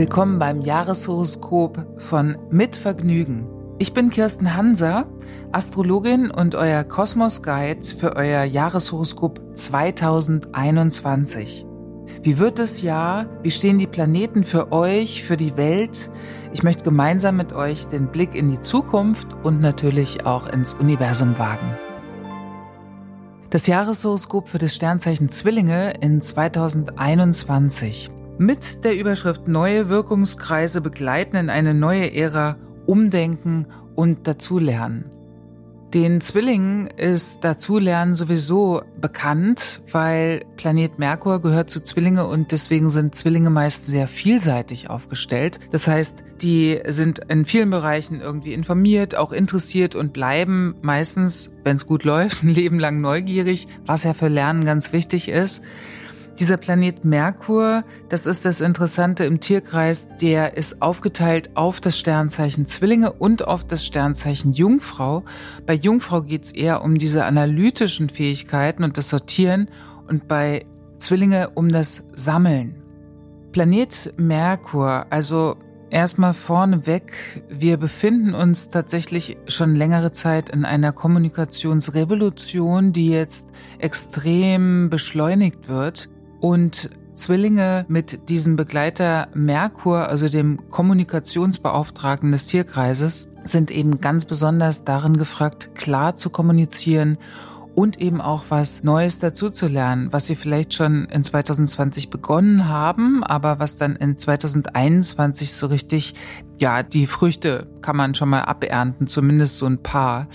Willkommen beim Jahreshoroskop von Mit Vergnügen. Ich bin Kirsten Hanser, Astrologin und euer Kosmos Guide für euer Jahreshoroskop 2021. Wie wird das Jahr? Wie stehen die Planeten für euch, für die Welt? Ich möchte gemeinsam mit euch den Blick in die Zukunft und natürlich auch ins Universum wagen. Das Jahreshoroskop für das Sternzeichen Zwillinge in 2021. Mit der Überschrift Neue Wirkungskreise begleiten in eine neue Ära, umdenken und dazulernen. Den Zwillingen ist Dazulernen sowieso bekannt, weil Planet Merkur gehört zu Zwillinge und deswegen sind Zwillinge meist sehr vielseitig aufgestellt. Das heißt, die sind in vielen Bereichen irgendwie informiert, auch interessiert und bleiben meistens, wenn es gut läuft, ein Leben lang neugierig, was ja für Lernen ganz wichtig ist. Dieser Planet Merkur, das ist das Interessante im Tierkreis, der ist aufgeteilt auf das Sternzeichen Zwillinge und auf das Sternzeichen Jungfrau. Bei Jungfrau geht es eher um diese analytischen Fähigkeiten und das Sortieren und bei Zwillinge um das Sammeln. Planet Merkur, also Erstmal vorneweg, wir befinden uns tatsächlich schon längere Zeit in einer Kommunikationsrevolution, die jetzt extrem beschleunigt wird. Und Zwillinge mit diesem Begleiter Merkur, also dem Kommunikationsbeauftragten des Tierkreises, sind eben ganz besonders darin gefragt, klar zu kommunizieren und eben auch was Neues dazuzulernen, was sie vielleicht schon in 2020 begonnen haben, aber was dann in 2021 so richtig, ja, die Früchte kann man schon mal abernten, zumindest so ein paar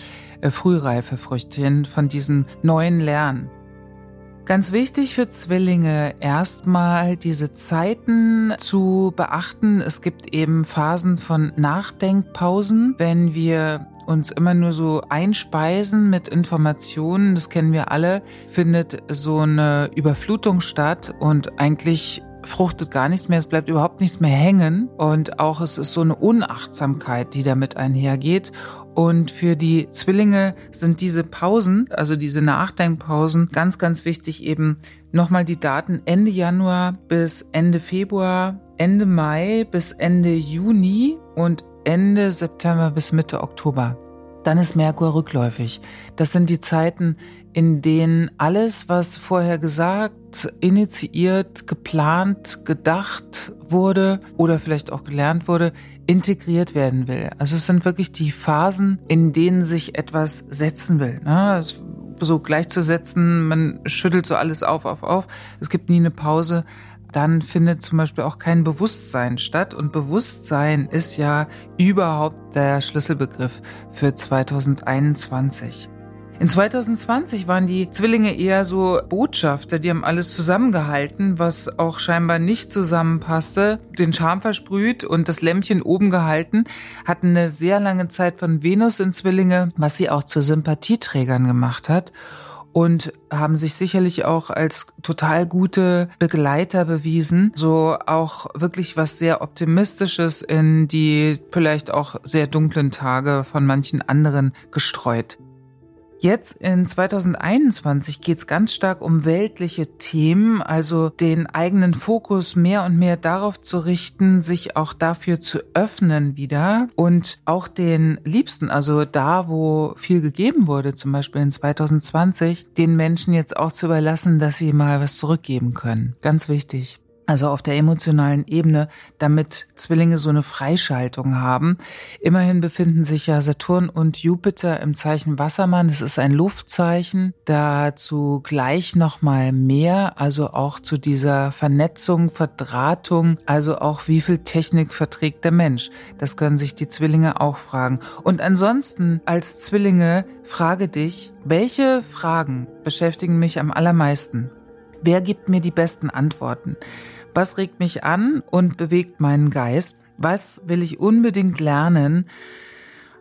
äh, frühreife Früchtchen von diesen neuen Lernen. Ganz wichtig für Zwillinge erstmal diese Zeiten zu beachten. Es gibt eben Phasen von Nachdenkpausen, wenn wir uns immer nur so einspeisen mit Informationen, das kennen wir alle, findet so eine Überflutung statt und eigentlich fruchtet gar nichts mehr, es bleibt überhaupt nichts mehr hängen. Und auch es ist so eine Unachtsamkeit, die damit einhergeht und für die Zwillinge sind diese Pausen, also diese Nachdenkpausen, ganz, ganz wichtig eben nochmal die Daten Ende Januar bis Ende Februar, Ende Mai bis Ende Juni und Ende September bis Mitte Oktober. Dann ist Merkur rückläufig. Das sind die Zeiten, in denen alles, was vorher gesagt, initiiert, geplant, gedacht wurde oder vielleicht auch gelernt wurde, integriert werden will. Also es sind wirklich die Phasen, in denen sich etwas setzen will. Ne? So gleichzusetzen, man schüttelt so alles auf, auf, auf. Es gibt nie eine Pause. Dann findet zum Beispiel auch kein Bewusstsein statt. Und Bewusstsein ist ja überhaupt der Schlüsselbegriff für 2021. In 2020 waren die Zwillinge eher so Botschafter, die haben alles zusammengehalten, was auch scheinbar nicht zusammenpasste, den Charme versprüht und das Lämpchen oben gehalten, hatten eine sehr lange Zeit von Venus in Zwillinge, was sie auch zu Sympathieträgern gemacht hat und haben sich sicherlich auch als total gute Begleiter bewiesen. So auch wirklich was sehr Optimistisches in die vielleicht auch sehr dunklen Tage von manchen anderen gestreut. Jetzt in 2021 geht es ganz stark um weltliche Themen, also den eigenen Fokus mehr und mehr darauf zu richten, sich auch dafür zu öffnen wieder und auch den Liebsten, also da, wo viel gegeben wurde, zum Beispiel in 2020, den Menschen jetzt auch zu überlassen, dass sie mal was zurückgeben können. Ganz wichtig also auf der emotionalen Ebene, damit Zwillinge so eine Freischaltung haben. Immerhin befinden sich ja Saturn und Jupiter im Zeichen Wassermann. Das ist ein Luftzeichen. Dazu gleich nochmal mehr, also auch zu dieser Vernetzung, Verdrahtung, also auch wie viel Technik verträgt der Mensch. Das können sich die Zwillinge auch fragen. Und ansonsten als Zwillinge frage dich, welche Fragen beschäftigen mich am allermeisten? Wer gibt mir die besten Antworten? Was regt mich an und bewegt meinen Geist? Was will ich unbedingt lernen?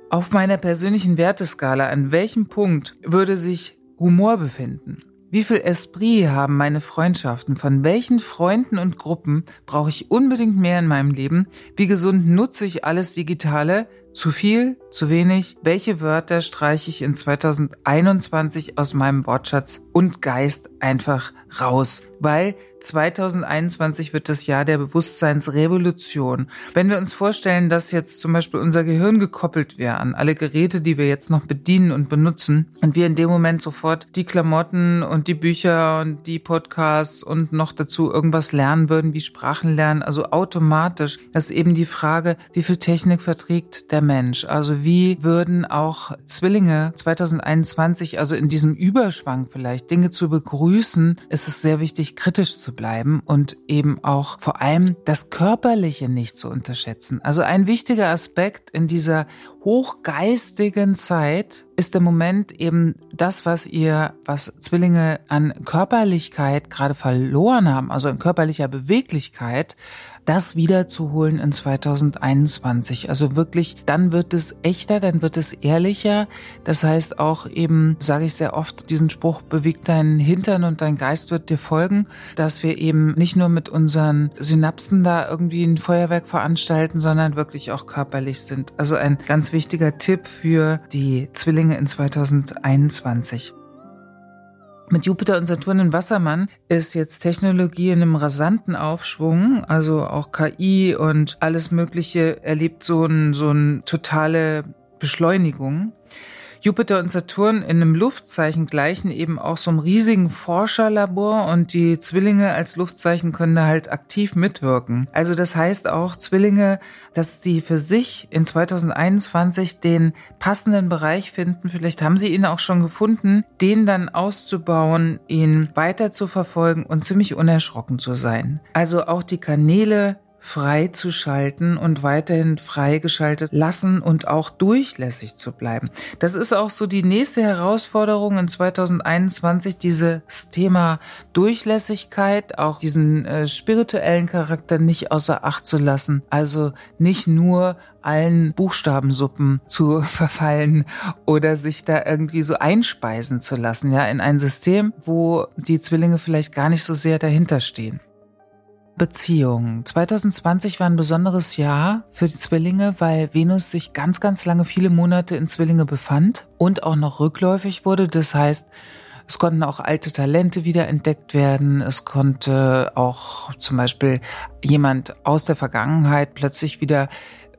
Auf meiner persönlichen Werteskala, an welchem Punkt würde sich Humor befinden? Wie viel Esprit haben meine Freundschaften? Von welchen Freunden und Gruppen brauche ich unbedingt mehr in meinem Leben? Wie gesund nutze ich alles Digitale? Zu viel, zu wenig? Welche Wörter streiche ich in 2021 aus meinem Wortschatz und Geist einfach raus? Weil 2021 wird das Jahr der Bewusstseinsrevolution. Wenn wir uns vorstellen, dass jetzt zum Beispiel unser Gehirn gekoppelt wäre an alle Geräte, die wir jetzt noch bedienen und benutzen und wir in dem Moment sofort die Klamotten und die Bücher und die Podcasts und noch dazu irgendwas lernen würden, wie Sprachen lernen, also automatisch, das ist eben die Frage, wie viel Technik verträgt der Mensch? Also wie würden auch Zwillinge 2021, also in diesem Überschwang vielleicht, Dinge zu begrüßen, ist es sehr wichtig, kritisch zu bleiben und eben auch vor allem das Körperliche nicht zu unterschätzen. Also ein wichtiger Aspekt in dieser hochgeistigen Zeit ist im Moment eben das, was ihr, was Zwillinge an Körperlichkeit gerade verloren haben, also in körperlicher Beweglichkeit, das wiederzuholen in 2021. Also wirklich, dann wird es echter, dann wird es ehrlicher. Das heißt auch eben, sage ich sehr oft, diesen Spruch, bewegt deinen Hintern und dein Geist wird dir folgen, dass wir eben nicht nur mit unseren Synapsen da irgendwie ein Feuerwerk veranstalten, sondern wirklich auch körperlich sind. Also ein ganz wichtiger Tipp für die Zwillinge in 2021. Mit Jupiter und Saturn in Wassermann ist jetzt Technologie in einem rasanten Aufschwung, also auch KI und alles Mögliche erlebt so ein, so ein totale Beschleunigung. Jupiter und Saturn in einem Luftzeichen gleichen eben auch so einem riesigen Forscherlabor und die Zwillinge als Luftzeichen können da halt aktiv mitwirken. Also das heißt auch Zwillinge, dass sie für sich in 2021 den passenden Bereich finden. Vielleicht haben sie ihn auch schon gefunden, den dann auszubauen, ihn weiter zu verfolgen und ziemlich unerschrocken zu sein. Also auch die Kanäle freizuschalten und weiterhin freigeschaltet lassen und auch durchlässig zu bleiben. Das ist auch so die nächste Herausforderung in 2021, dieses Thema Durchlässigkeit, auch diesen äh, spirituellen Charakter nicht außer Acht zu lassen. Also nicht nur allen Buchstabensuppen zu verfallen oder sich da irgendwie so einspeisen zu lassen, ja, in ein System, wo die Zwillinge vielleicht gar nicht so sehr dahinter stehen. Beziehungen. 2020 war ein besonderes Jahr für die Zwillinge, weil Venus sich ganz, ganz lange, viele Monate in Zwillinge befand und auch noch rückläufig wurde. Das heißt, es konnten auch alte Talente wieder entdeckt werden. Es konnte auch zum Beispiel jemand aus der Vergangenheit plötzlich wieder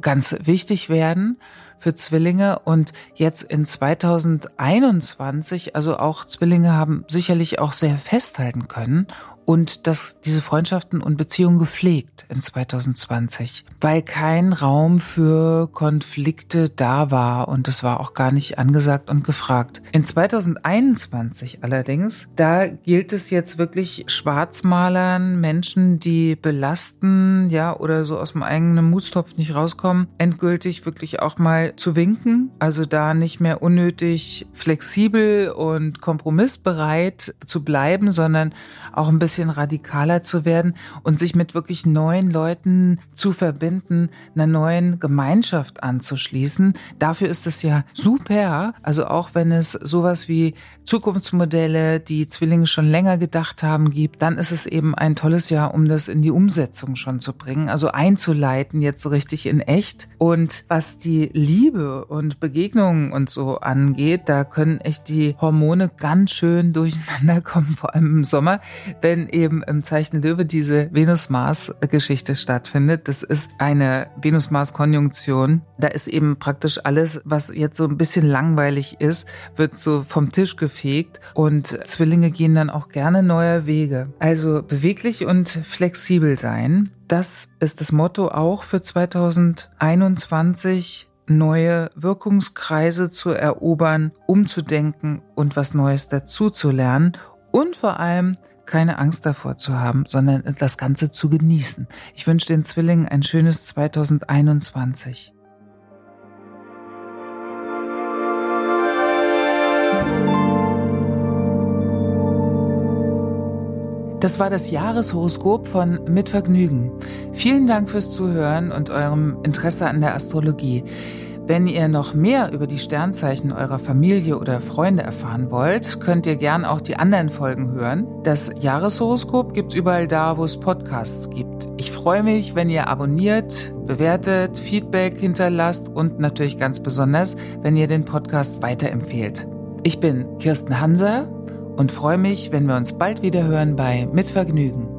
ganz wichtig werden für Zwillinge. Und jetzt in 2021, also auch Zwillinge haben sicherlich auch sehr festhalten können und dass diese Freundschaften und Beziehungen gepflegt in 2020, weil kein Raum für Konflikte da war und es war auch gar nicht angesagt und gefragt. In 2021 allerdings, da gilt es jetzt wirklich Schwarzmalern, Menschen, die belasten, ja, oder so aus dem eigenen Mutstopf nicht rauskommen, endgültig wirklich auch mal zu winken, also da nicht mehr unnötig flexibel und kompromissbereit zu bleiben, sondern auch ein bisschen bisschen radikaler zu werden und sich mit wirklich neuen Leuten zu verbinden, einer neuen Gemeinschaft anzuschließen. Dafür ist es ja super. Also auch wenn es sowas wie Zukunftsmodelle, die Zwillinge schon länger gedacht haben, gibt, dann ist es eben ein tolles Jahr, um das in die Umsetzung schon zu bringen, also einzuleiten jetzt so richtig in echt. Und was die Liebe und Begegnungen und so angeht, da können echt die Hormone ganz schön durcheinander kommen, vor allem im Sommer, wenn eben im Zeichen Löwe diese Venus-Mars-Geschichte stattfindet. Das ist eine Venus-Mars-Konjunktion. Da ist eben praktisch alles, was jetzt so ein bisschen langweilig ist, wird so vom Tisch gefegt und Zwillinge gehen dann auch gerne neue Wege. Also beweglich und flexibel sein. Das ist das Motto auch für 2021 neue Wirkungskreise zu erobern, umzudenken und was Neues dazu zu lernen und vor allem keine Angst davor zu haben, sondern das Ganze zu genießen. Ich wünsche den Zwillingen ein schönes 2021. Das war das Jahreshoroskop von Mit Vergnügen. Vielen Dank fürs Zuhören und eurem Interesse an der Astrologie. Wenn ihr noch mehr über die Sternzeichen eurer Familie oder Freunde erfahren wollt, könnt ihr gern auch die anderen Folgen hören. Das Jahreshoroskop gibt's überall da, wo es Podcasts gibt. Ich freue mich, wenn ihr abonniert, bewertet, Feedback hinterlasst und natürlich ganz besonders, wenn ihr den Podcast weiterempfehlt. Ich bin Kirsten Hanser und freue mich, wenn wir uns bald wieder hören bei Mit Vergnügen